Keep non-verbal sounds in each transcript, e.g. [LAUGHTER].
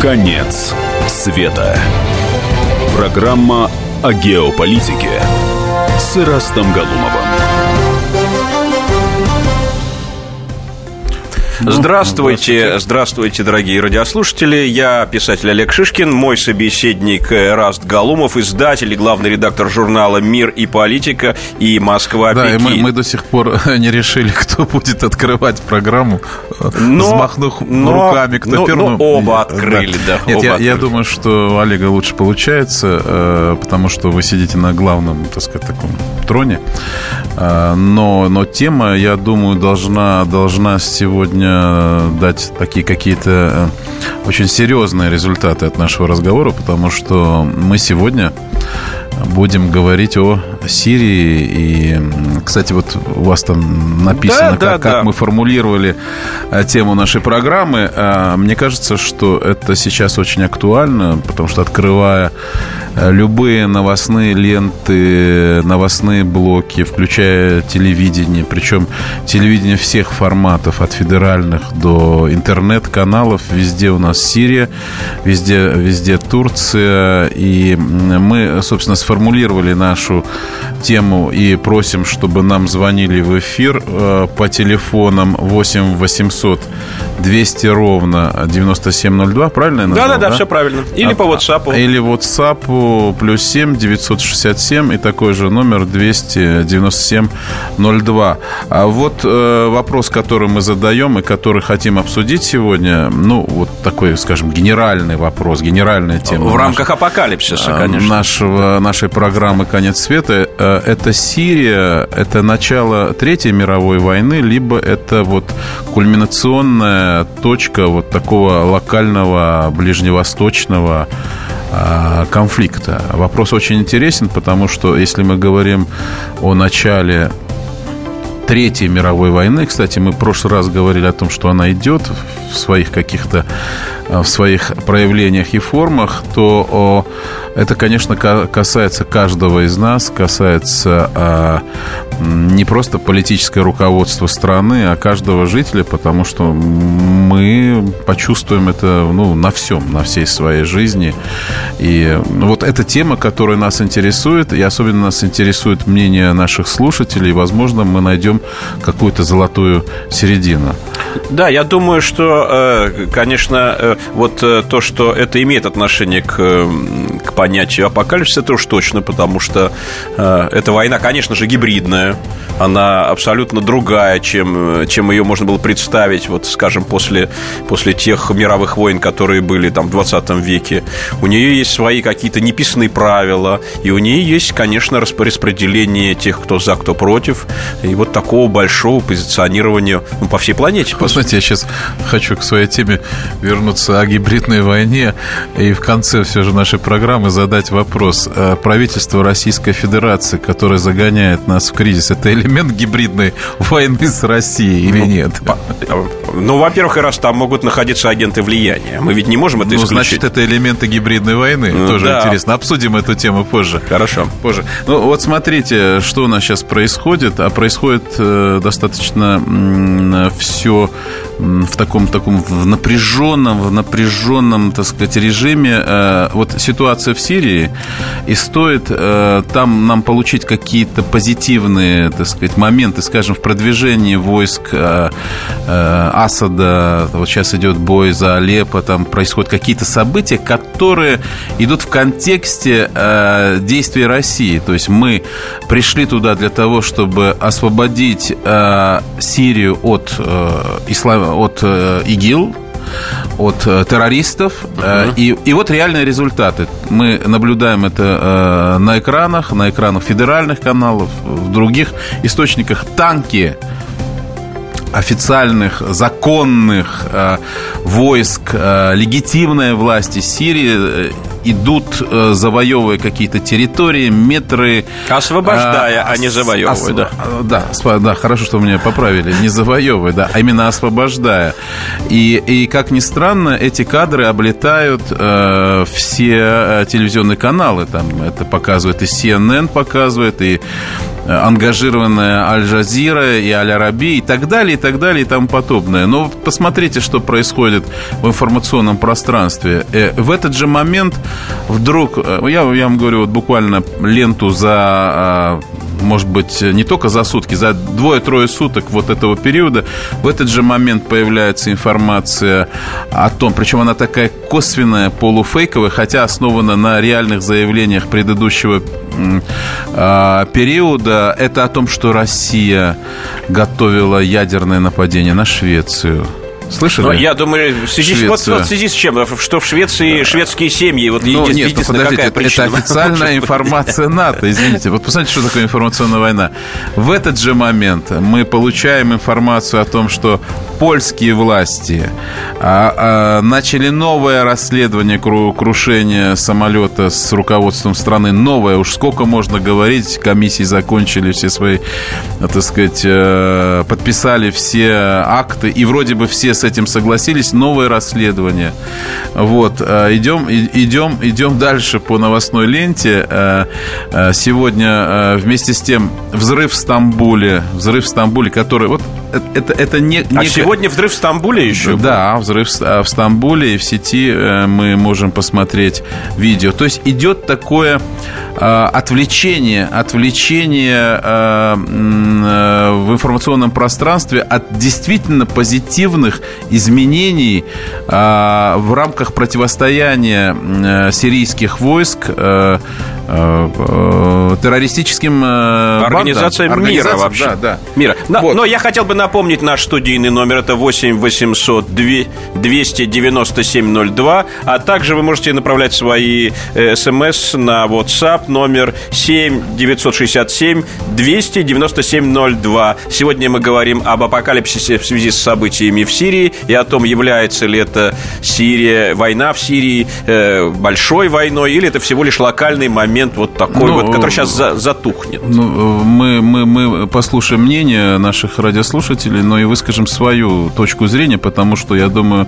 Конец света. Программа о геополитике с Ирастом Галумовым. Ну, здравствуйте, здравствуйте, дорогие радиослушатели. Я писатель Олег Шишкин, мой собеседник Раст Галумов, издатель и главный редактор журнала «Мир и политика» и «Москва Да, и мы, мы до сих пор [LAUGHS] не решили, кто будет открывать программу, но, взмахнув но, руками, кто но, первым. Но оба открыли, да. Нет, оба я, открыли. я думаю, что у Олега лучше получается, э, потому что вы сидите на главном, так сказать, таком троне. Э, но, но тема, я думаю, должна, должна сегодня дать такие какие-то э, очень серьезные результаты от нашего разговора, потому что мы сегодня будем говорить о Сирии. И, кстати, вот у вас там написано, да, как, да, как да. мы формулировали э, тему нашей программы. А, Мне кажется, что это сейчас очень актуально, потому что открывая э, любые новостные ленты, новостные блоки, включая телевидение, причем телевидение всех форматов, от федеральных до интернет-каналов, везде у нас Сирия, везде, везде Турция, и мы, собственно, сформулировали нашу тему и просим, чтобы нам звонили в эфир э, по телефонам 8 800 200 ровно 9702, правильно я назвал? Да-да-да, все правильно. Или А- по WhatsApp. Или WhatsApp плюс 7 967 и такой же номер 297 02. А вот э, вопрос, который мы задаем и который хотим обсудить сегодня, ну, вот такой, скажем, генеральный вопрос, генеральная тема. В рамках апокалипсиса, э, конечно. нашего, нашей программы «Конец света». Э, Это Сирия, это начало Третьей мировой войны, либо это вот кульминационная точка вот такого локального ближневосточного конфликта. Вопрос очень интересен, потому что если мы говорим о начале Третьей мировой войны. Кстати, мы в прошлый раз говорили о том, что она идет в своих каких-то в своих проявлениях и формах, то это, конечно, ка- касается каждого из нас, касается а, не просто политическое руководство страны, а каждого жителя, потому что мы почувствуем это ну, на всем, на всей своей жизни. И вот эта тема, которая нас интересует, и особенно нас интересует мнение наших слушателей, возможно, мы найдем какую-то золотую середину. Да, я думаю, что, э, конечно, э, вот э, то, что это имеет отношение к, к понятию апокалипсиса, это уж точно, потому что э, эта война, конечно же, гибридная, она абсолютно другая, чем, э, чем ее можно было представить, вот, скажем, после, после тех мировых войн, которые были там в 20 веке. У нее есть свои какие-то неписанные правила, и у нее есть, конечно, расп- распределение тех, кто за, кто против, и вот такого большого позиционирования ну, по всей планете. Вы знаете, я сейчас хочу к своей теме вернуться о гибридной войне и в конце все же нашей программы задать вопрос. Э, Правительство Российской Федерации, которое загоняет нас в кризис, это элемент гибридной войны с Россией или нет? Ну, во-первых, и раз там могут находиться агенты влияния. Мы ведь не можем это Ну, исключить. значит, это элементы гибридной войны. Ну, Тоже да. интересно. Обсудим эту тему позже. Хорошо. Позже. Ну, вот смотрите, что у нас сейчас происходит. А происходит э, достаточно все в таком таком в напряженном, в напряженном, так сказать, режиме. Э, вот ситуация в Сирии, и стоит э, там нам получить какие-то позитивные, так сказать, моменты, скажем, в продвижении войск э, э, Асада. Вот сейчас идет бой за Алеппо, там происходят какие-то события, которые идут в контексте э, действий России. То есть мы пришли туда для того, чтобы освободить э, Сирию от, э, ислам, от э, ИГИЛ, от э, террористов. Э, и, и вот реальные результаты. Мы наблюдаем это э, на экранах, на экранах федеральных каналов, в других источниках. Танки официальных, законных э, войск э, легитимной власти Сирии э, идут, э, завоевывая какие-то территории, метры. Освобождая, э, а не завоевывая, да. э, Да, спа- да, хорошо, что меня поправили. Не завоевывая, да, а именно освобождая. И, и как ни странно, эти кадры облетают э, все э, телевизионные каналы. Там это показывает и CNN показывает, и ангажированная Аль-Джазира и Аль-Араби и так далее, и так далее, и тому подобное. Но посмотрите, что происходит в информационном пространстве. В этот же момент вдруг, я, я вам говорю, вот буквально ленту за а, может быть, не только за сутки, за двое-трое суток вот этого периода, в этот же момент появляется информация о том, причем она такая косвенная, полуфейковая, хотя основана на реальных заявлениях предыдущего э, периода, это о том, что Россия готовила ядерное нападение на Швецию. Слышали? Но я думаю, в связи, вот, вот в связи с чем? Что в Швеции шведские семьи, вот ну, нет, ну, подождите, это, это официальная [LAUGHS] информация НАТО, извините. Вот посмотрите, что такое информационная война. В этот же момент мы получаем информацию о том, что польские власти а, а, начали новое расследование крушения самолета с руководством страны. Новое, уж сколько можно говорить, комиссии закончили все свои, так сказать, э, подписали все акты, и вроде бы все с этим согласились. Новое расследование. Вот. Э, идем, идем, идем дальше по новостной ленте. Э, сегодня вместе с тем взрыв в Стамбуле. Взрыв в Стамбуле, который... Вот это, это не, не... А сегодня взрыв в Стамбуле еще? Да, взрыв в Стамбуле. И в сети мы можем посмотреть видео. То есть идет такое отвлечение, отвлечение в информационном пространстве от действительно позитивных изменений в рамках противостояния э, сирийских войск э, э, террористическим организациям мира вообще. Да, да. Мира. Но, вот. но я хотел бы напомнить наш студийный номер. Это 8 800 297 02. А также вы можете направлять свои смс на WhatsApp номер 7 967 297 02. Сегодня мы говорим об апокалипсисе в связи с событиями в Сирии и о том, является ли это Сирия, война в Сирии э, большой войной, или это всего лишь локальный момент вот такой ну, вот, который сейчас за, затухнет. Ну, мы, мы, мы послушаем мнение наших радиослушателей, но и выскажем свою точку зрения, потому что я думаю,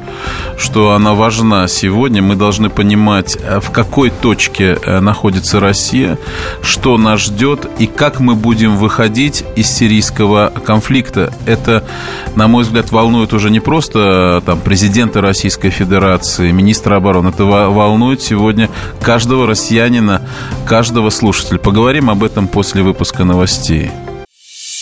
что она важна сегодня. Мы должны понимать, э, в какой точке э, находится Россия, что нас ждет и как мы будем выходить из сирийского конфликта. Это, на мой взгляд, волнует уже не просто просто там президента Российской Федерации, министра обороны. Это волнует сегодня каждого россиянина, каждого слушателя. Поговорим об этом после выпуска новостей.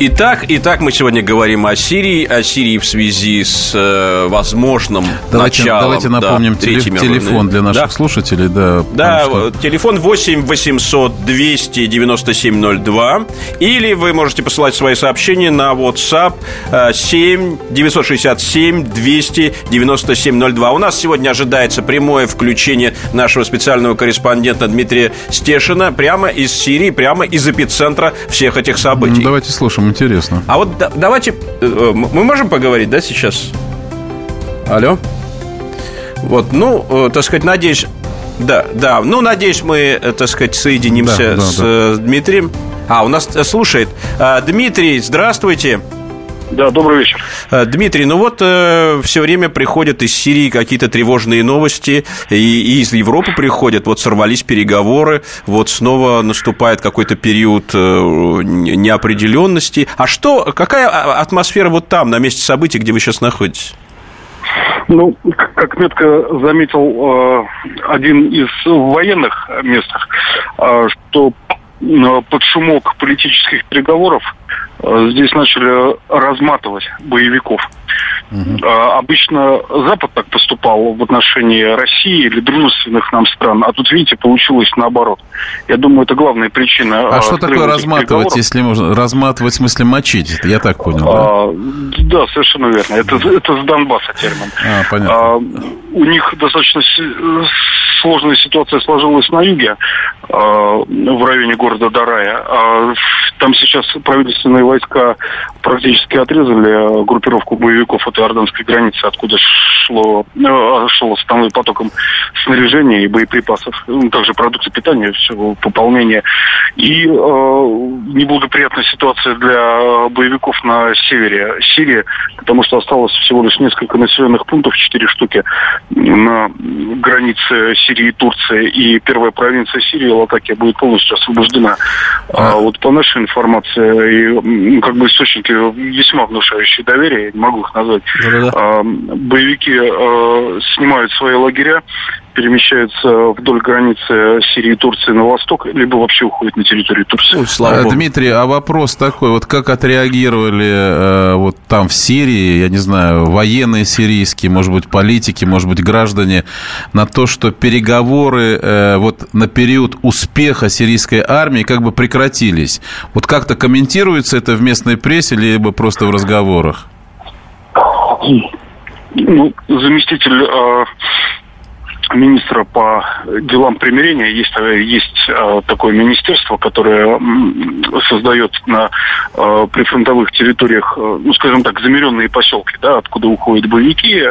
Итак, итак, мы сегодня говорим о Сирии, о Сирии в связи с э, возможным давайте, началом. Давайте напомним да, телеф- телефон для наших да. слушателей. Да, да что... телефон 8 800 297 02. Или вы можете посылать свои сообщения на WhatsApp 7 967 297 02. У нас сегодня ожидается прямое включение нашего специального корреспондента Дмитрия Стешина прямо из Сирии, прямо из эпицентра всех этих событий. Ну, давайте слушаем интересно. А вот да, давайте... Э, мы можем поговорить, да, сейчас? Алло? Вот, ну, э, так сказать, надеюсь... Да, да, ну, надеюсь, мы, э, так сказать, соединимся да, да, с да. Дмитрием. А, у нас слушает. Дмитрий, здравствуйте. Да, добрый вечер. Э, Дмитрий, ну вот э, все время приходят из Сирии какие-то тревожные новости, и, и из Европы приходят, вот сорвались переговоры, вот снова наступает какой-то период э, неопределенности. А что, какая а, атмосфера вот там, на месте событий, где вы сейчас находитесь? Ну, как метко заметил э, один из военных местных, э, что э, под шумок политических переговоров здесь начали разматывать боевиков. Угу. Обычно Запад так поступал в отношении России или дружественных нам стран, а тут, видите, получилось наоборот. Я думаю, это главная причина. А что такое разматывать, если можно? Разматывать в смысле мочить? Я так понял, да? А, да, совершенно верно. Это, это с Донбасса термин. А, понятно. А, у них достаточно сложная ситуация сложилась на юге, а, в районе города Дарая. А, там сейчас правительственные войска практически отрезали группировку боевиков от иорданской границы, откуда шло, э, шел основным потоком снаряжения и боеприпасов, ну, также продукты питания, все пополнение. И э, неблагоприятная ситуация для боевиков на севере Сирии, потому что осталось всего лишь несколько населенных пунктов, четыре штуки на границе Сирии и Турции. И первая провинция Сирии, Латакия, будет полностью освобождена. А, а вот по нашей информации, и, как бы источники весьма внушающие доверие, не могу их назвать, Да-да-да. Боевики а, снимают свои лагеря, перемещаются вдоль границы Сирии и Турции на восток, либо вообще уходят на территорию Турции. Ой, слава Богу. Дмитрий, а вопрос такой, вот как отреагировали э, вот там в Сирии, я не знаю, военные сирийские, может быть, политики, может быть, граждане, на то, что переговоры э, вот на период успеха сирийской армии как бы прекратились? Вот как-то комментируется это в местной прессе, либо просто в разговорах? Ну, заместитель э, министра по делам примирения. Есть, есть э, такое министерство, которое создает на э, прифронтовых территориях, э, ну, скажем так, замеренные поселки, да, откуда уходят боевики,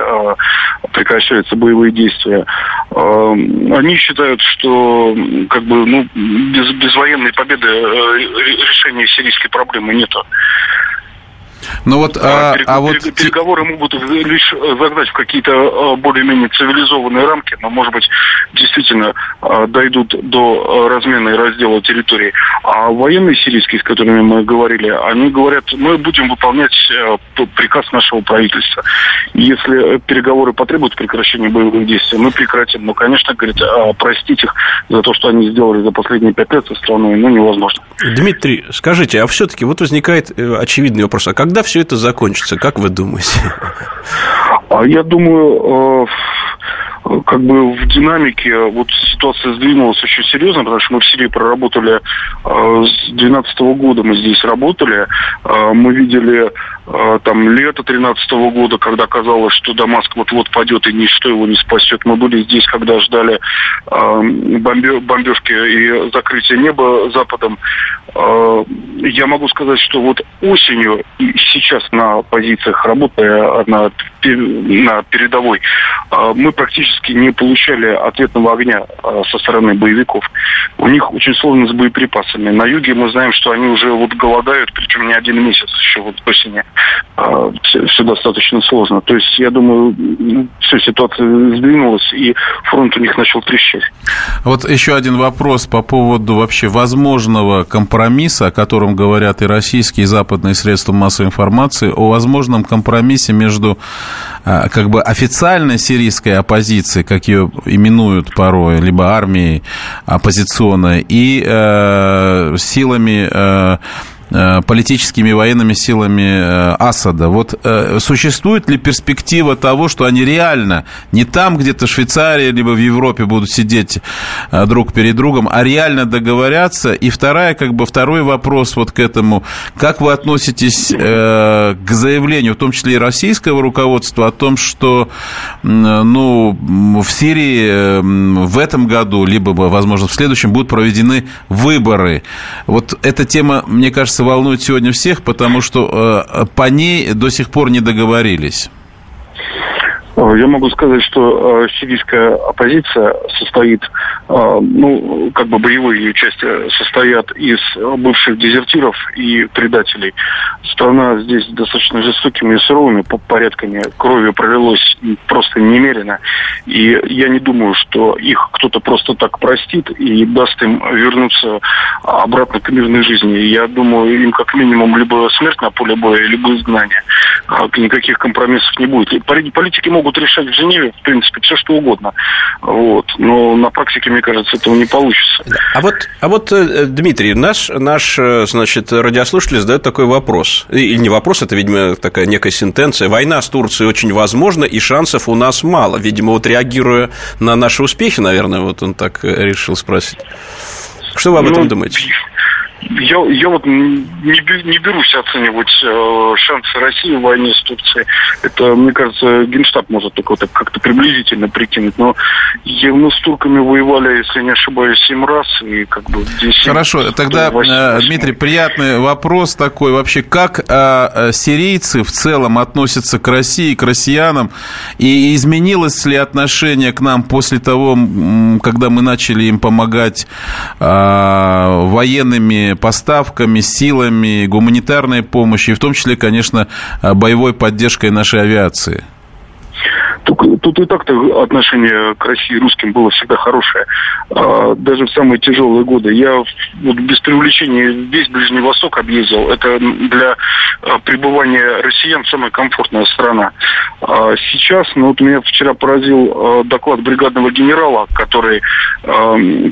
прекращаются боевые действия. Они считают, что как бы, ну, без, без военной победы решения сирийской проблемы нету. Ну вот, а, а, вот... Переговоры могут лишь э, загнать в какие-то э, более-менее цивилизованные рамки, но, может быть, действительно э, дойдут до размена и раздела территории. А военные сирийские, с которыми мы говорили, они говорят, мы будем выполнять приказ нашего правительства. Если переговоры потребуют прекращения боевых действий, мы прекратим. Но, конечно, говорит, а простить их за то, что они сделали за последние пять лет со страной, ну, невозможно. Дмитрий, скажите, а все-таки вот возникает очевидный вопрос, а когда все это закончится, как вы думаете? А я думаю, э, как бы в динамике вот ситуация сдвинулась очень серьезно, потому что мы в Сирии проработали э, с 2012 года, мы здесь работали, э, мы видели там лето 2013 года, когда казалось, что Дамаск вот-вот падет и ничто его не спасет. Мы были здесь, когда ждали бомбежки и закрытия неба Западом. Я могу сказать, что вот осенью и сейчас на позициях работая на, на передовой, мы практически не получали ответного огня со стороны боевиков. У них очень сложно с боеприпасами. На юге мы знаем, что они уже вот голодают, причем не один месяц еще вот осени. А, все, все достаточно сложно. То есть, я думаю, ну, все, ситуация сдвинулась, и фронт у них начал трещать. Вот еще один вопрос по поводу вообще возможного компромисса, о котором говорят и российские, и западные средства массовой информации, о возможном компромиссе между а, как бы официальной сирийской оппозицией, как ее именуют порой, либо армией оппозиционной, и э, силами Э, политическими и военными силами э, Асада. Вот э, существует ли перспектива того, что они реально не там где-то в Швейцарии, либо в Европе будут сидеть друг перед другом, а реально договорятся? И вторая, как бы второй вопрос вот к этому. Как вы относитесь к заявлению, в том числе и российского руководства, о том, что ну, в Сирии в этом году, либо, возможно, в следующем будут проведены выборы? Вот эта тема, мне кажется, волнует сегодня всех, потому что э, по ней до сих пор не договорились. Э, я могу сказать, что э, сирийская оппозиция состоит, э, ну, как бы боевые ее части состоят из бывших дезертиров и предателей. Страна здесь достаточно жестокими и суровыми порядками. Крови пролилось просто немерено. И я не думаю, что их кто-то просто так простит и даст им вернуться обратно к мирной жизни. Я думаю, им как минимум либо смерть на поле боя, либо изгнание. Никаких компромиссов не будет. Политики могут решать в Женеве, в принципе, все что угодно. Вот. Но на практике, мне кажется, этого не получится. А вот, а вот э, Дмитрий, наш, наш, э, значит, радиослушатель задает такой вопрос. Или не вопрос, это, видимо, такая некая сентенция. Война с Турцией очень возможна, и шансов у нас мало. Видимо, вот реагируя на наши успехи, наверное, вот он так решил спросить. Что вы об этом ну, думаете? Я, я вот не, не берусь оценивать э, шансы России в войне с Турцией. Это, мне кажется, Генштаб может только вот как-то приблизительно прикинуть. Но мы с турками воевали, если не ошибаюсь, семь раз. И как бы здесь Хорошо, тогда, 8, э, Дмитрий, приятный вопрос такой. Вообще, как э, э, сирийцы в целом относятся к России, к россиянам? И изменилось ли отношение к нам после того, когда мы начали им помогать э, военными поставками, силами, гуманитарной помощью, и в том числе, конечно, боевой поддержкой нашей авиации? Тут, и так-то отношение к России русским было всегда хорошее. А, даже в самые тяжелые годы. Я вот без привлечения весь Ближний Восток объездил. Это для а, пребывания россиян самая комфортная страна. А сейчас, ну вот меня вчера поразил доклад бригадного генерала, который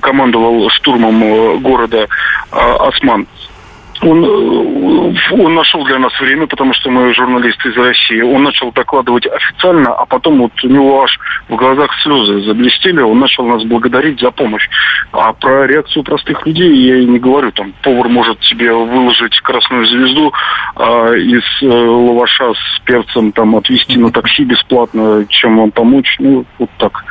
командовал штурмом а, города а, Осман он, э, он нашел для нас время, потому что мы журналисты из России. Он начал докладывать официально, а потом вот у него аж в глазах слезы заблестели. Он начал нас благодарить за помощь. А про реакцию простых людей я и не говорю. Там повар может тебе выложить красную звезду а из э, лаваша с перцем, там отвезти на такси бесплатно, чем вам помочь. Ну, вот так.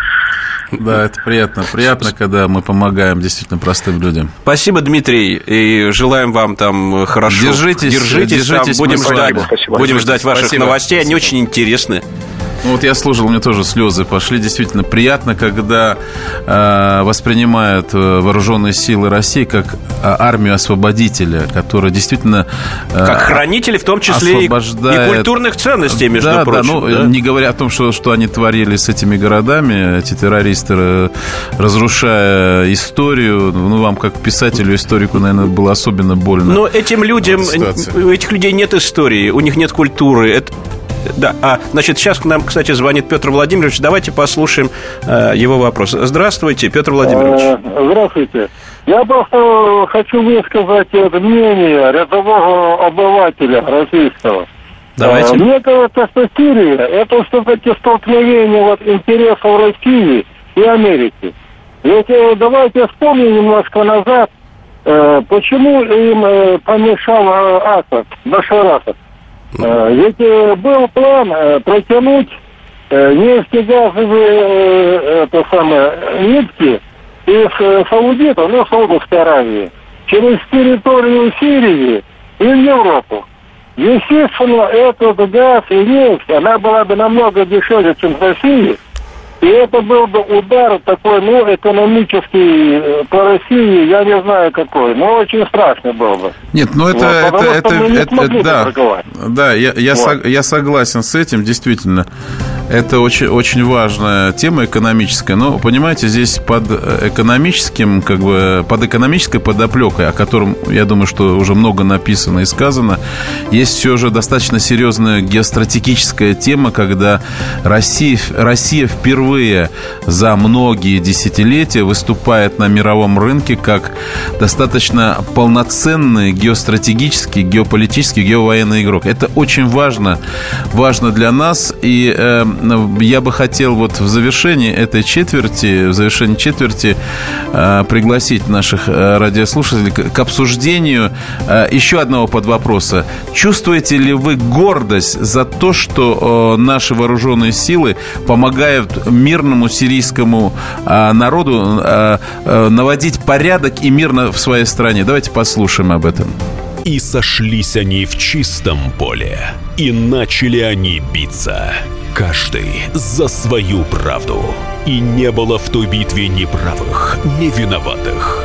Да, это приятно. Приятно, когда мы помогаем действительно простым людям. Спасибо, Дмитрий, и желаем вам там хорошо. Держитесь, держитесь, держитесь там. будем ждать, будем ждать ваших Спасибо. новостей, они очень интересны. Ну, вот я слушал, у меня тоже слезы пошли. Действительно приятно, когда э, воспринимают э, вооруженные силы России как э, армию освободителя, которая действительно... Э, как хранители, в том числе освобождает... и культурных ценностей, между да, прочим. Да, ну, да? не говоря о том, что, что они творили с этими городами, эти террористы, э, разрушая историю. Ну, вам, как писателю, историку, наверное, было особенно больно. Но этим людям, у этих людей нет истории, у них нет культуры. Это, да, а, значит, сейчас к нам, кстати, звонит Петр Владимирович. Давайте послушаем э, его вопрос. Здравствуйте, Петр Владимирович. Э, здравствуйте. Я просто хочу высказать мнение рядового обывателя российского. Давайте. Э, мне кажется, что Сирия – это все-таки столкновение вот интересов России и Америки. Ведь давайте вспомним немножко назад, почему им помешал Асад, Башар Асад. Э, ведь э, был план э, протянуть нефтегазовые это самое, нитки из Саудита, ну, Саудовской Аравии, через территорию Сирии и в Европу. Естественно, этот газ и нефть, она была бы намного дешевле, чем в России – и это был бы удар такой, ну, экономический э, по России, я не знаю какой, но очень страшный был бы. Нет, ну это, вот, это, это, это, это да, да, я, я, вот. со, я согласен с этим, действительно. Это очень, очень важная тема экономическая. Но, понимаете, здесь под экономическим, как бы, под экономической подоплекой, о котором, я думаю, что уже много написано и сказано, есть все же достаточно серьезная геостратегическая тема, когда Россия, Россия впервые за многие десятилетия выступает на мировом рынке как достаточно полноценный геостратегический, геополитический, геовоенный игрок. Это очень важно, важно для нас. И э, я бы хотел вот в завершении этой четверти, в завершении четверти э, пригласить наших э, радиослушателей к, к обсуждению э, еще одного подвопроса. Чувствуете ли вы гордость за то, что э, наши вооруженные силы помогают мирному сирийскому э, народу э, э, наводить порядок и мирно в своей стране? Давайте послушаем об этом. И сошлись они в чистом поле, и начали они биться – Каждый за свою правду. И не было в той битве ни правых, ни виноватых.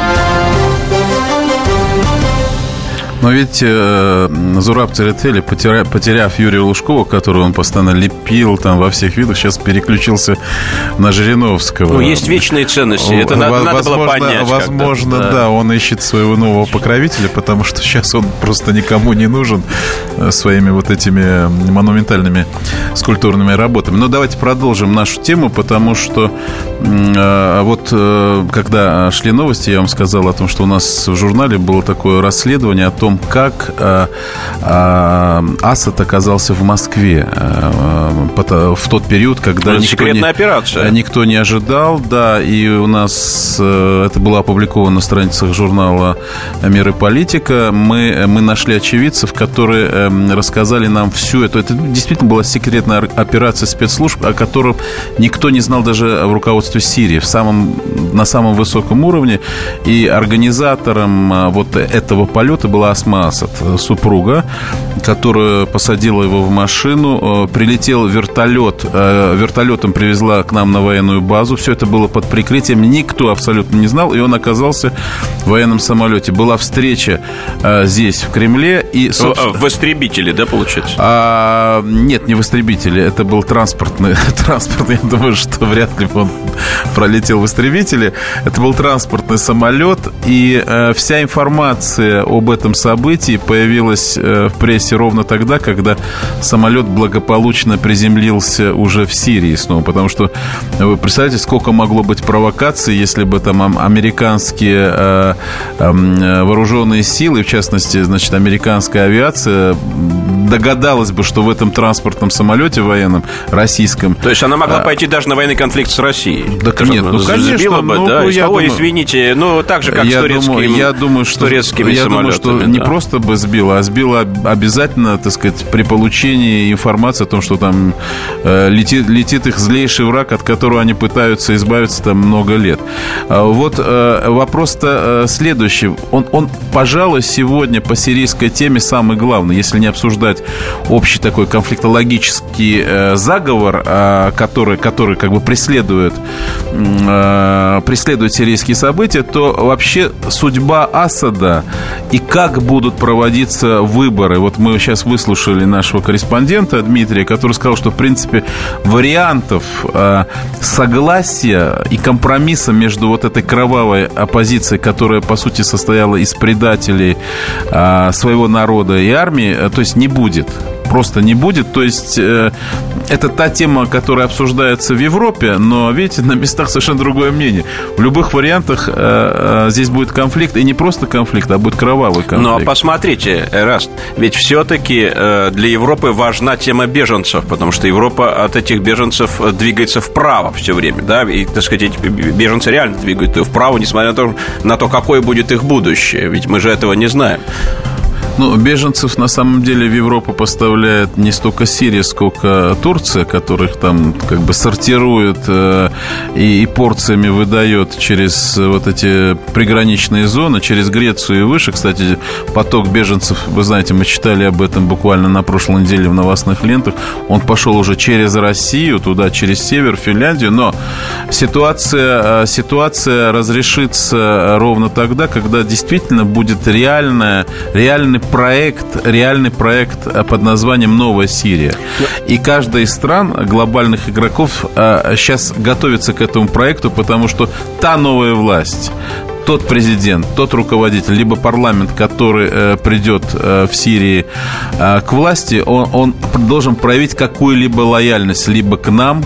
Но ведь э, Зураб Церетели, потеряв, потеряв Юрия Лужкова, которого он постоянно лепил там во всех видах, сейчас переключился на Жириновского. Ну, есть вечные ценности. Это надо, надо было понять. Возможно, да. да, он ищет своего нового покровителя, потому что сейчас он просто никому не нужен э, своими вот этими монументальными скульптурными работами. Но давайте продолжим нашу тему, потому что э, вот э, когда шли новости, я вам сказал о том, что у нас в журнале было такое расследование о том, том, как э, э, Асад оказался в Москве э, в тот период, когда ну, никто не, операция. никто не ожидал, да, и у нас это было опубликовано на страницах журнала «Мир и политика». Мы, мы нашли очевидцев, которые рассказали нам всю эту... Это действительно была секретная операция спецслужб, о котором никто не знал даже в руководстве Сирии, в самом, на самом высоком уровне. И организатором вот этого полета была Асма Асад, э, супруга, которая посадила его в машину. Э, прилетел вертолет, э, вертолетом привезла к нам на военную базу. Все это было под прикрытием. Никто абсолютно не знал, и он оказался в военном самолете. Была встреча здесь, в Кремле. И, собственно... В истребителе, да, получается? А, нет, не в истребителе. Это был транспортный. [LAUGHS] транспортный. Я думаю, что вряд ли он пролетел в истребителе. Это был транспортный самолет. И э, вся информация об этом событий появилась э, в прессе ровно тогда, когда самолет благополучно приземлился уже в Сирии снова. Потому что вы представляете, сколько могло быть провокаций, если бы там американские э, э, вооруженные силы, в частности, значит, американская авиация, догадалась бы, что в этом транспортном самолете военном российском... То есть она могла а, пойти даже на военный конфликт с Россией? Да, нет, ну, конечно. Бы, ну, да, я думаю, извините, ну, так же, как я с турецким, думаю, я думаю, что, турецкими я думаю, что да. не просто бы сбила, а сбила обязательно, так сказать, при получении информации о том, что там э, летит, летит их злейший враг, от которого они пытаются избавиться там много лет. А вот э, вопрос-то э, следующий. Он, он, пожалуй, сегодня по сирийской теме самый главный, если не обсуждать общий такой конфликтологический э, заговор, э, который, который как бы преследует, э, преследует сирийские события, то вообще судьба Асада и как будут проводиться выборы. Вот мы сейчас выслушали нашего корреспондента Дмитрия, который сказал, что, в принципе, вариантов э, согласия и компромисса между вот этой кровавой оппозицией, которая, по сути, состояла из предателей э, своего народа и армии, э, то есть не будет просто не будет. То есть э, это та тема, которая обсуждается в Европе, но, видите, на местах совершенно другое мнение. В любых вариантах э, э, здесь будет конфликт, и не просто конфликт, а будет кровавый конфликт. Но посмотрите, Эраст, ведь все-таки э, для Европы важна тема беженцев, потому что Европа от этих беженцев двигается вправо все время, да, и, так сказать, беженцы реально двигают вправо, несмотря на то, на то, какое будет их будущее, ведь мы же этого не знаем. Ну, беженцев на самом деле в Европу поставляет не столько Сирия, сколько Турция, которых там как бы сортирует э, и, и порциями выдает через вот эти приграничные зоны, через Грецию и выше. Кстати, поток беженцев, вы знаете, мы читали об этом буквально на прошлой неделе в новостных лентах. Он пошел уже через Россию, туда, через север, Финляндию. Но ситуация, э, ситуация разрешится ровно тогда, когда действительно будет реальная, реальный проект, реальный проект э, под названием «Новая Сирия». И каждая из стран, глобальных игроков, сейчас э, готовится к этому проекту, потому что та новая власть, тот президент, тот руководитель, либо парламент, который э, придет э, в Сирии э, к власти, он, он должен проявить какую-либо лояльность либо к нам,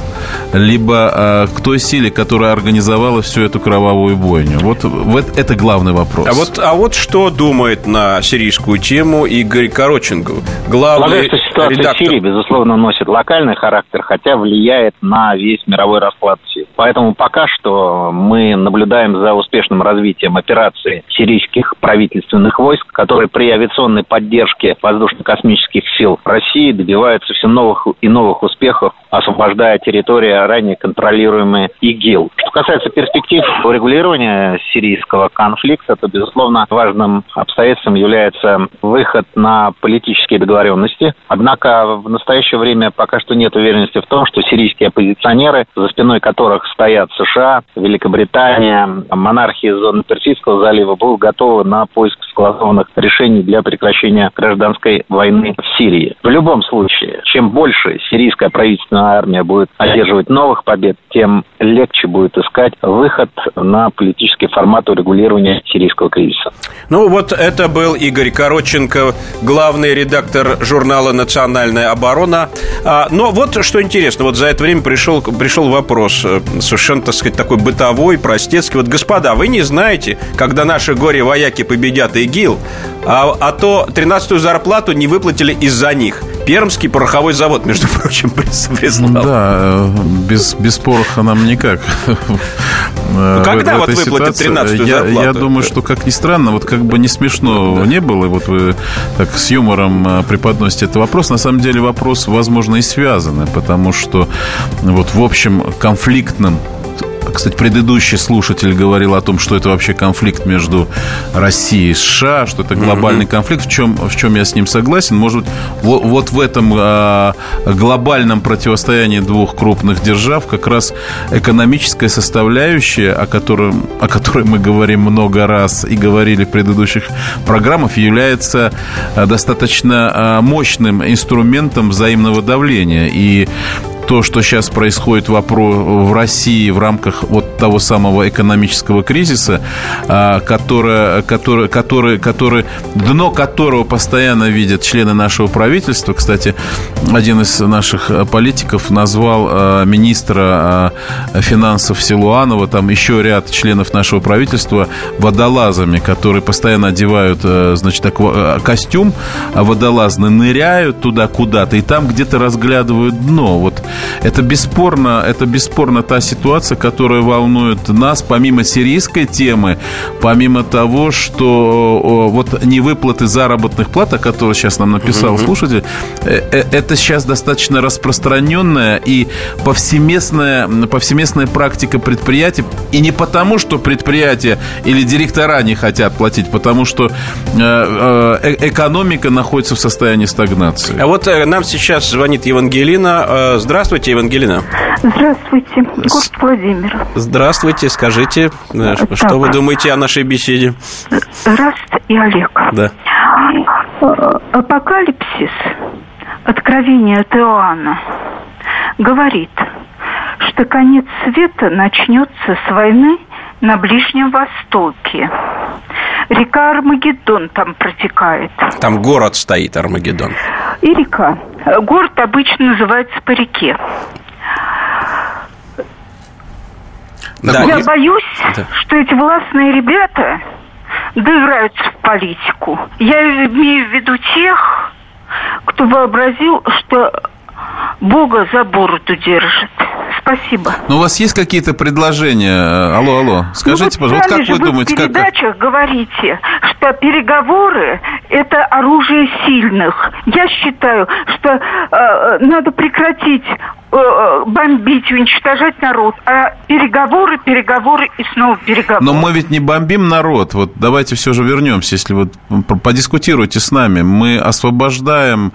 либо э, к той силе, которая организовала всю эту кровавую бойню. Вот, вот это главный вопрос. А вот, а вот что думает на сирийскую тему Игорь Короченко, главный Полагаю, что ситуация редактор... в Сирии, безусловно, носит локальный характер, хотя влияет на весь мировой расклад. Поэтому пока что мы наблюдаем за успешным развитием операции сирийских правительственных войск, которые при авиационной поддержке воздушно-космических сил России добиваются все новых и новых успехов, освобождая территории, ранее контролируемые ИГИЛ. Что касается перспектив урегулирования сирийского конфликта, то, безусловно, важным обстоятельством является выход на политические договоренности. Однако в настоящее время пока что нет уверенности в том, что сирийские оппозиционеры, за спиной которых стоят США, Великобритания, монархии зоны Персидского залива, будут готовы на поиск согласованных решений для прекращения гражданской войны в Сирии. В любом случае, чем больше сирийская правительственная армия будет одерживать новых побед, тем легче будет искать выход на политический формат урегулирования сирийского кризиса. Ну вот это был Игорь Короченко, главный редактор журнала «Национальная оборона». А, но вот что интересно, вот за это время пришел, пришел вопрос, э, совершенно, так сказать, такой бытовой, простецкий. Вот, господа, вы не знаете, когда наши горе-вояки победят ИГИЛ, а, а то 13-ю зарплату не выплатили из-за них. Пермский пороховой завод, между [LAUGHS] прочим, прислал. Да, э, без, без пороха нам никак. Ну, когда вот выплатят 13 я, зарплату? Я думаю, что, как ни странно, вот как бы не смешно да. не было, вот вы так с юмором э, преподносите этот вопрос, на самом деле вопрос, возможно, и связанный, потому что вот в общем конфликтном кстати, предыдущий слушатель говорил о том, что это вообще конфликт между Россией и США, что это глобальный mm-hmm. конфликт, в чем, в чем я с ним согласен. Может быть, вот, вот в этом э, глобальном противостоянии двух крупных держав как раз экономическая составляющая, о, котором, о которой мы говорим много раз и говорили в предыдущих программах, является э, достаточно э, мощным инструментом взаимного давления. И то, что сейчас происходит в России в рамках вот того самого экономического кризиса, а, которое, которое, который, который, дно которого постоянно видят члены нашего правительства. Кстати, один из наших политиков назвал а, министра а, финансов Силуанова, там еще ряд членов нашего правительства водолазами, которые постоянно одевают, значит, костюм водолазный, ныряют туда куда-то и там где-то разглядывают дно. Вот это бесспорно, это бесспорно та ситуация, которая волнует нас, помимо сирийской темы, помимо того, что вот невыплаты заработных плат, о которой сейчас нам написал uh-huh. слушатель, э, э, это сейчас достаточно распространенная и повсеместная, повсеместная практика предприятий. И не потому, что предприятия или директора не хотят платить, потому что э, экономика находится в состоянии стагнации. А вот нам сейчас звонит Евангелина. Здравствуйте, Евангелина. Здравствуйте, город Владимир. Здравствуйте, скажите, э, так. что вы думаете о нашей беседе? Раст и Олег. Да. Э, апокалипсис, откровение от Иоанна, говорит, что конец света начнется с войны на Ближнем Востоке. Река Армагеддон там протекает. Там город стоит, Армагеддон. И река. Город обычно называется по реке. Да. Я боюсь, да. что эти властные ребята доиграются в политику. Я имею в виду тех, кто вообразил, что Бога за бороду держит. Спасибо. Но у вас есть какие-то предложения? Алло, алло. Скажите, ну, вот пожалуйста, как вы думаете? Вы в передачах как... говорите, что переговоры – это оружие сильных. Я считаю, что э, надо прекратить Э, бомбить, уничтожать народ, а переговоры, переговоры и снова переговоры. Но мы ведь не бомбим народ. Вот давайте все же вернемся, если вот подискутируйте с нами. Мы освобождаем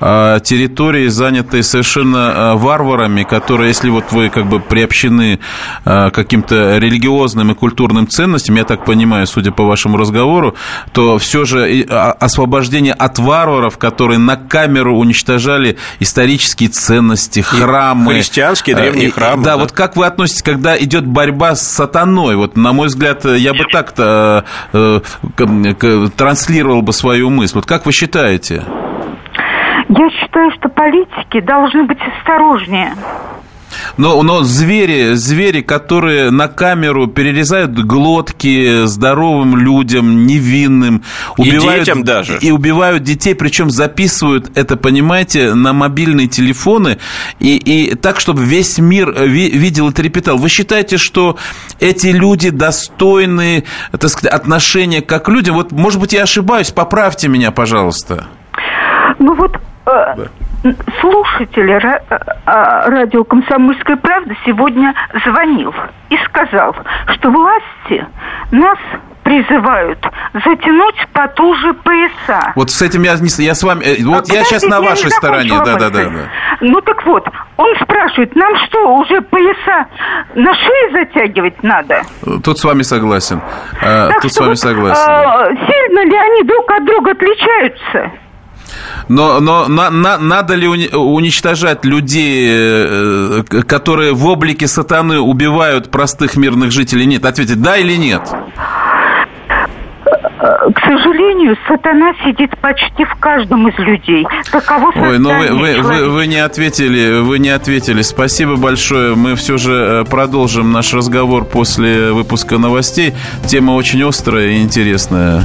э, территории, занятые совершенно э, варварами, которые, если вот вы как бы приобщены э, каким-то религиозным и культурным ценностям, я так понимаю, судя по вашему разговору, то все же а, освобождение от варваров, которые на камеру уничтожали исторические ценности, храмы. И христианские древние храмы. Да, да, вот как вы относитесь, когда идет борьба с сатаной? Вот, на мой взгляд, я бы так-то э, транслировал бы свою мысль. Вот как вы считаете? Я считаю, что политики должны быть осторожнее. Но, но звери, звери, которые на камеру перерезают глотки здоровым людям, невинным, убивают, и детям даже. И убивают детей, причем записывают это, понимаете, на мобильные телефоны, и, и так, чтобы весь мир видел и трепетал. Вы считаете, что эти люди достойны, так сказать, отношения как люди? Вот, может быть, я ошибаюсь, поправьте меня, пожалуйста. Ну вот Э, слушатель а, радио «Комсомольская правда» сегодня звонил и сказал, что власти нас призывают затянуть потуже пояса. Вот с этим я, я с вами... Э, вот а я сейчас на вашей стороне. Да, да, да, да. Ну так вот, он спрашивает, нам что, уже пояса на шее затягивать надо? Тут с вами согласен. Так Тут с вами вот, согласен. Сильно ли они друг от друга отличаются? Но, но на, на, надо ли уничтожать людей, э, которые в облике сатаны убивают простых мирных жителей? Нет, ответить да или нет? К сожалению, сатана сидит почти в каждом из людей. Таково Ой, но ну вы, вы, вы, вы не ответили, вы не ответили. Спасибо большое. Мы все же э, продолжим наш разговор после выпуска новостей. Тема очень острая и интересная.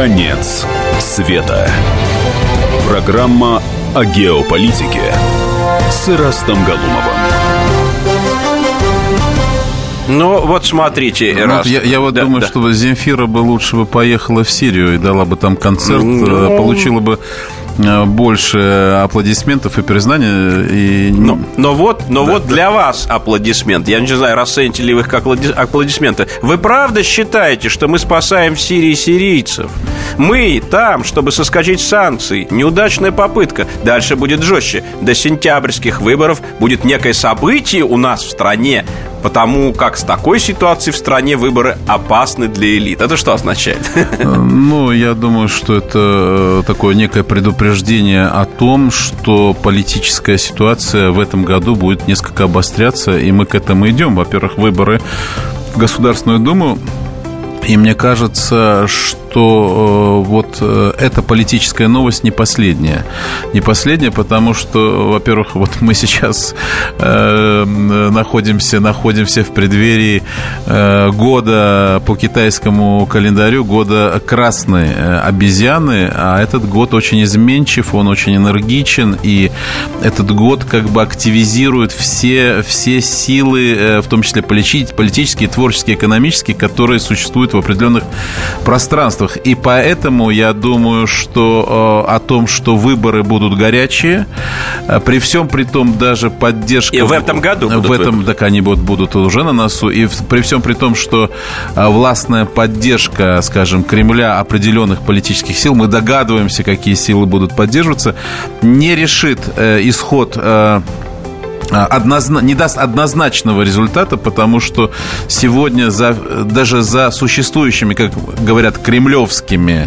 Конец света. Программа о геополитике с Ирастом Галумовым. Ну, вот смотрите, ну, Эраст. Я, я вот да, думаю, да. что Земфира бы лучше бы поехала в Сирию и дала бы там концерт, ну... получила бы Э, больше аплодисментов и признания. И... Но, но вот, но да, вот да. для вас аплодисмент. Я не знаю, расцените ли вы их как аплодисменты. Вы правда считаете, что мы спасаем в Сирии сирийцев? Мы там, чтобы соскочить с санкций. Неудачная попытка. Дальше будет жестче. До сентябрьских выборов будет некое событие у нас в стране, потому как с такой ситуацией в стране выборы опасны для элит. Это что означает? Ну, я думаю, что это э, такое некое предупреждение о том, что политическая ситуация в этом году будет несколько обостряться, и мы к этому идем. Во-первых, выборы в Государственную Думу и мне кажется, что э, вот э, эта политическая новость не последняя. Не последняя, потому что, во-первых, вот мы сейчас э, находимся, находимся в преддверии э, года по китайскому календарю, года красной э, обезьяны, а этот год очень изменчив, он очень энергичен, и этот год как бы активизирует все, все силы, в том числе политические, творческие, экономические, которые существуют в определенных пространствах. И поэтому я думаю, что э, о том, что выборы будут горячие, э, при всем при том даже поддержка... И в этом году В этом, выборы. так они будут, будут уже на носу. И при всем при том, что э, властная поддержка, скажем, Кремля определенных политических сил, мы догадываемся, какие силы будут поддерживаться, не решит исход однозна... не даст однозначного результата, потому что сегодня за... даже за существующими, как говорят, кремлевскими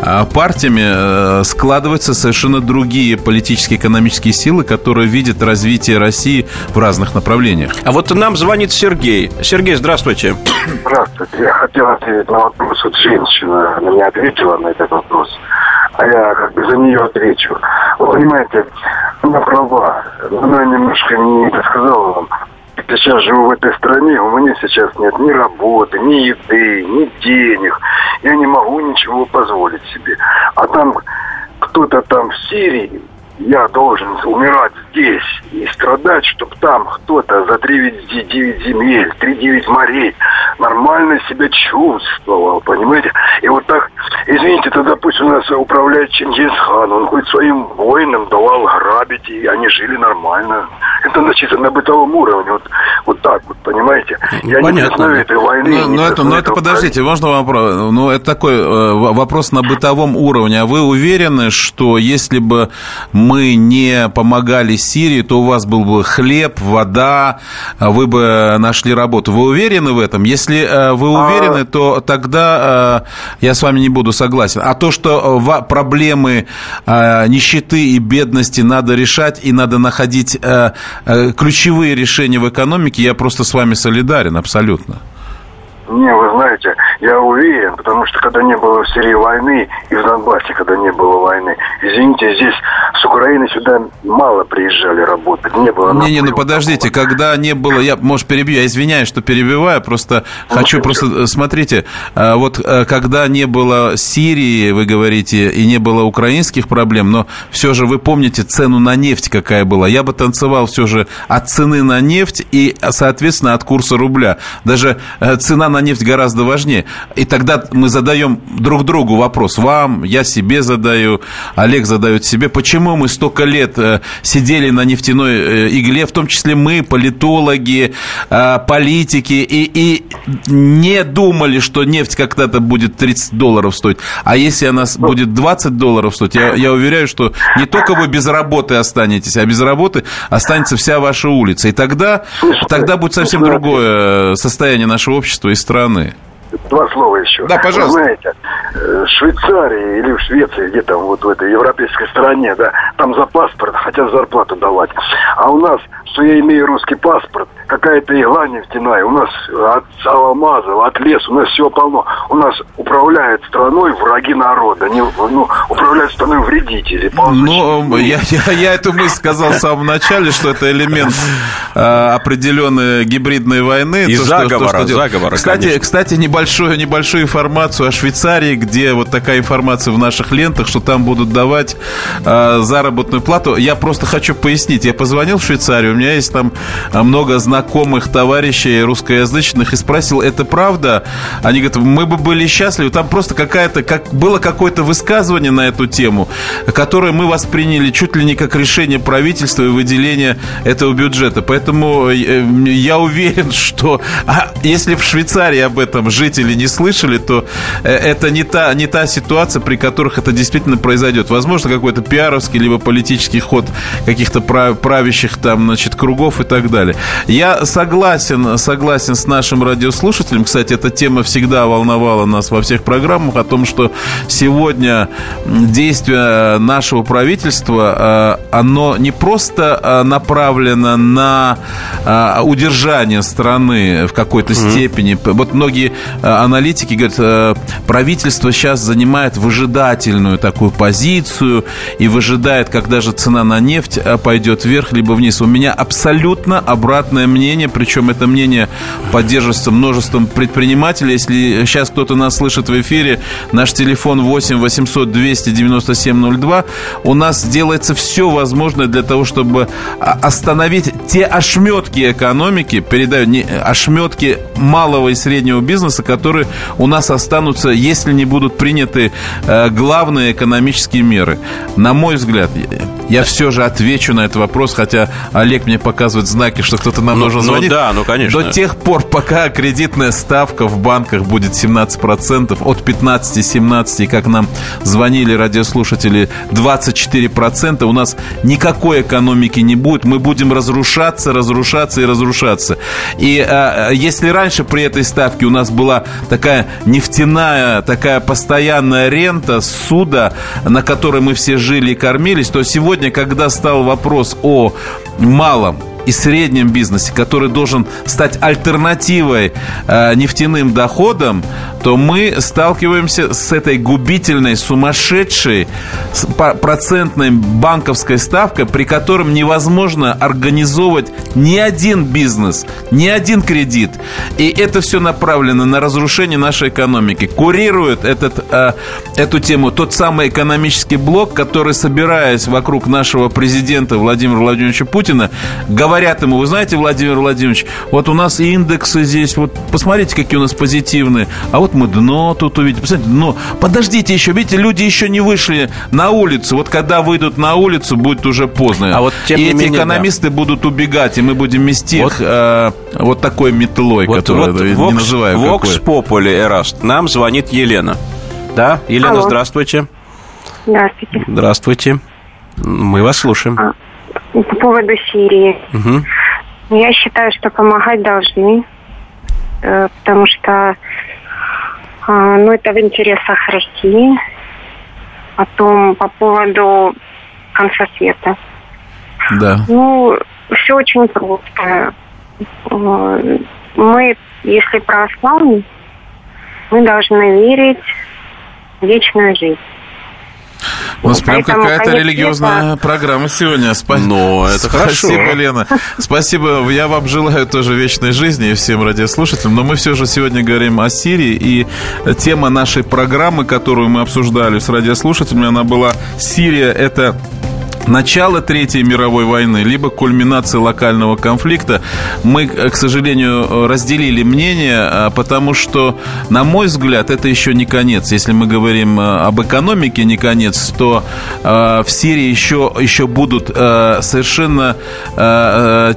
а, партиями э, складываются совершенно другие политические экономические силы, которые видят развитие России в разных направлениях. А вот нам звонит Сергей. Сергей, здравствуйте. Здравствуйте. Я хотел ответить на вопрос. Вот женщина на меня ответила на этот вопрос а я как бы за нее отвечу. Вы понимаете, она права. Она немножко не сказала вам. Сейчас живу в этой стране, у меня сейчас нет ни работы, ни еды, ни денег. Я не могу ничего позволить себе. А там кто-то там в Сирии, я должен умирать здесь и страдать, чтобы там кто-то за 3-9 земель, 3-9 морей нормально себя чувствовал, понимаете? И вот так, извините, тогда пусть у нас управляет Чингисхан, он хоть своим воинам давал грабить, и они жили нормально. Это значит на бытовом уровне, вот, вот так вот, понимаете? Я Понятно. не этой войны. Ну, но это, но это подождите, можно вопрос? Ну, это такой э, вопрос на бытовом уровне. А вы уверены, что если бы мы не помогали Сирии, то у вас был бы хлеб, вода, вы бы нашли работу? Вы уверены в этом? Если э, вы а уверены, то тогда э, я с вами не буду согласен. А то, что проблемы нищеты и бедности надо решать и надо находить ключевые решения в экономике, я просто с вами солидарен абсолютно. Не, вы знаете, я уверен, потому что когда не было в Сирии войны и в Донбассе, когда не было войны, извините, здесь с Украины сюда мало приезжали работать, не было... Не-не, ну подождите, когда не было, я, может, перебью, я извиняюсь, что перебиваю, просто ну, хочу, просто, э, смотрите, э, вот э, когда не было Сирии, вы говорите, и не было украинских проблем, но все же вы помните цену на нефть какая была, я бы танцевал все же от цены на нефть и, соответственно, от курса рубля. Даже цена на нефть гораздо важнее. И тогда мы задаем друг другу вопрос. Вам, я себе задаю, Олег задает себе. Почему мы столько лет э, сидели на нефтяной э, игле, в том числе мы, политологи, э, политики, и, и не думали, что нефть когда-то будет 30 долларов стоить. А если она будет 20 долларов стоить, я, я уверяю, что не только вы без работы останетесь, а без работы останется вся ваша улица. И тогда, тогда будет совсем другое состояние нашего общества и страны. Два слова еще. Да, пожалуйста. Вы знаете, э, в Швейцарии или в Швеции, где там вот в этой европейской стране, да, там за паспорт хотят зарплату давать. А у нас, что я имею русский паспорт, какая-то игла нефтяная, у нас от алмазов, от леса, у нас всего полно. У нас управляют страной враги народа, не, ну, управляют страной вредители. Ну, я, я, я эту мысль сказал в самом начале, что это элемент э, определенной гибридной войны. И то, заговора, что, то, что заговора, Кстати, конечно. кстати небольшую, небольшую информацию о Швейцарии, где вот такая информация в наших лентах, что там будут давать э, заработную плату. Я просто хочу пояснить. Я позвонил в Швейцарию, у меня есть там много знакомых знакомых товарищей русскоязычных и спросил, это правда? Они говорят, мы бы были счастливы. Там просто какая-то, как, было какое-то высказывание на эту тему, которое мы восприняли чуть ли не как решение правительства и выделение этого бюджета. Поэтому э, я уверен, [LAUGHS] что а если в Швейцарии об этом жители не слышали, то э, это не та, не та ситуация, при которых это действительно произойдет. Возможно, какой-то пиаровский либо политический ход каких-то правящих там, значит, кругов и так далее. Я я согласен, согласен с нашим радиослушателем. Кстати, эта тема всегда волновала нас во всех программах о том, что сегодня действие нашего правительства, э, оно не просто э, направлено на э, удержание страны в какой-то mm-hmm. степени. Вот многие аналитики говорят, правительство сейчас занимает выжидательную такую позицию и выжидает, когда же цена на нефть пойдет вверх либо вниз. У меня абсолютно обратное мнение, причем это мнение поддерживается множеством предпринимателей. Если сейчас кто-то нас слышит в эфире, наш телефон 8 800 297 02, у нас делается все возможное для того, чтобы остановить те ошметки экономики, передаю, не, ошметки малого и среднего бизнеса, которые у нас останутся, если не будут приняты э, главные экономические меры. На мой взгляд, я все же отвечу на этот вопрос, хотя Олег мне показывает знаки, что кто-то нам ну, звонить. Ну да, ну конечно. До тех пор, пока кредитная ставка в банках будет 17%, от 15-17, и как нам звонили радиослушатели, 24%, у нас никакой экономики не будет. Мы будем разрушаться, разрушаться и разрушаться. И а, если раньше при этой ставке у нас была такая нефтяная, такая постоянная рента суда, на которой мы все жили и кормились, то сегодня, когда стал вопрос о малом каналам и среднем бизнесе, который должен стать альтернативой э, нефтяным доходам, то мы сталкиваемся с этой губительной, сумасшедшей процентной банковской ставкой, при котором невозможно организовывать ни один бизнес, ни один кредит. И это все направлено на разрушение нашей экономики. Курирует этот, э, эту тему тот самый экономический блок, который, собираясь вокруг нашего президента Владимира Владимировича Путина, говорят ему, вы знаете, Владимир Владимирович, вот у нас индексы здесь, вот посмотрите, какие у нас позитивные, а вот мы дно тут увидели, посмотрите, дно. Подождите еще, видите, люди еще не вышли на улицу, вот когда выйдут на улицу, будет уже поздно. А вот, тем и эти менее, экономисты да. будут убегать, и мы будем мести вот, их э, вот такой метлой, вот, которую вот, не Vox, называю Vox Populi, Эраст, нам звонит Елена. Да, Елена, Алло. здравствуйте. Здравствуйте. Здравствуйте. Мы вас слушаем. А, по поводу Сирии. Угу. Я считаю, что помогать должны, э, потому что а, ну, это в интересах России. Потом по поводу конца света. Да. Ну, все очень просто. Э, мы, если православные, мы должны верить в вечную жизнь. У нас прям какая-то религиозная это... программа сегодня. Спа... Но это Спасибо, хорошо. Спасибо, Лена. Спасибо. Я вам желаю тоже вечной жизни и всем радиослушателям. Но мы все же сегодня говорим о Сирии. И тема нашей программы, которую мы обсуждали с радиослушателями, она была «Сирия – это начало Третьей мировой войны, либо кульминация локального конфликта, мы, к сожалению, разделили мнение, а, потому что, на мой взгляд, это еще не конец. Если мы говорим а, об экономике не конец, то а, в Сирии еще, еще будут совершенно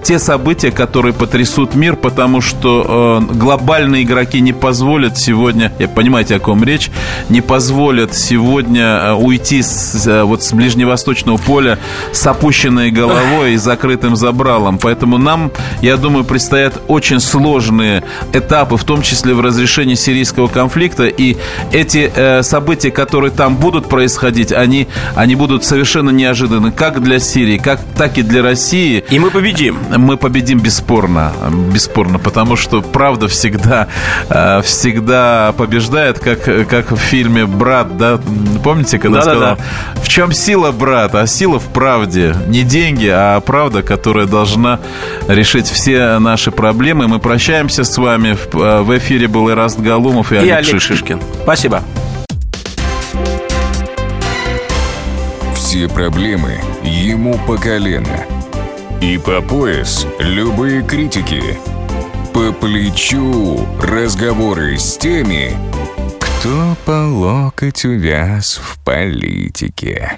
те события, которые потрясут мир, потому что глобальные игроки не позволят сегодня, я понимаете, о ком речь, не позволят сегодня уйти с, вот с ближневосточного поля с опущенной головой и закрытым забралом. Поэтому нам, я думаю, предстоят очень сложные этапы, в том числе в разрешении сирийского конфликта. И эти э, события, которые там будут происходить, они, они будут совершенно неожиданны как для Сирии, как, так и для России. И мы победим. Мы победим бесспорно. Бесспорно, потому что правда всегда, э, всегда побеждает, как, как в фильме «Брат», да? Помните, когда да, сказал, да, да. в чем сила брата? А сила в правде. Не деньги, а правда, которая должна решить все наши проблемы. Мы прощаемся с вами. В э, эфире был Ираст Галумов и, и Олег, Олег Шишкин. Шишкин. Спасибо. Все проблемы ему по колено. И по пояс любые критики. По плечу разговоры с теми, кто по локоть увяз в политике.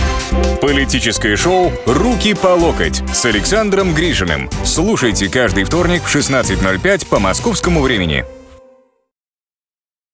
Политическое шоу «Руки по локоть» с Александром Грижиным. Слушайте каждый вторник в 16.05 по московскому времени.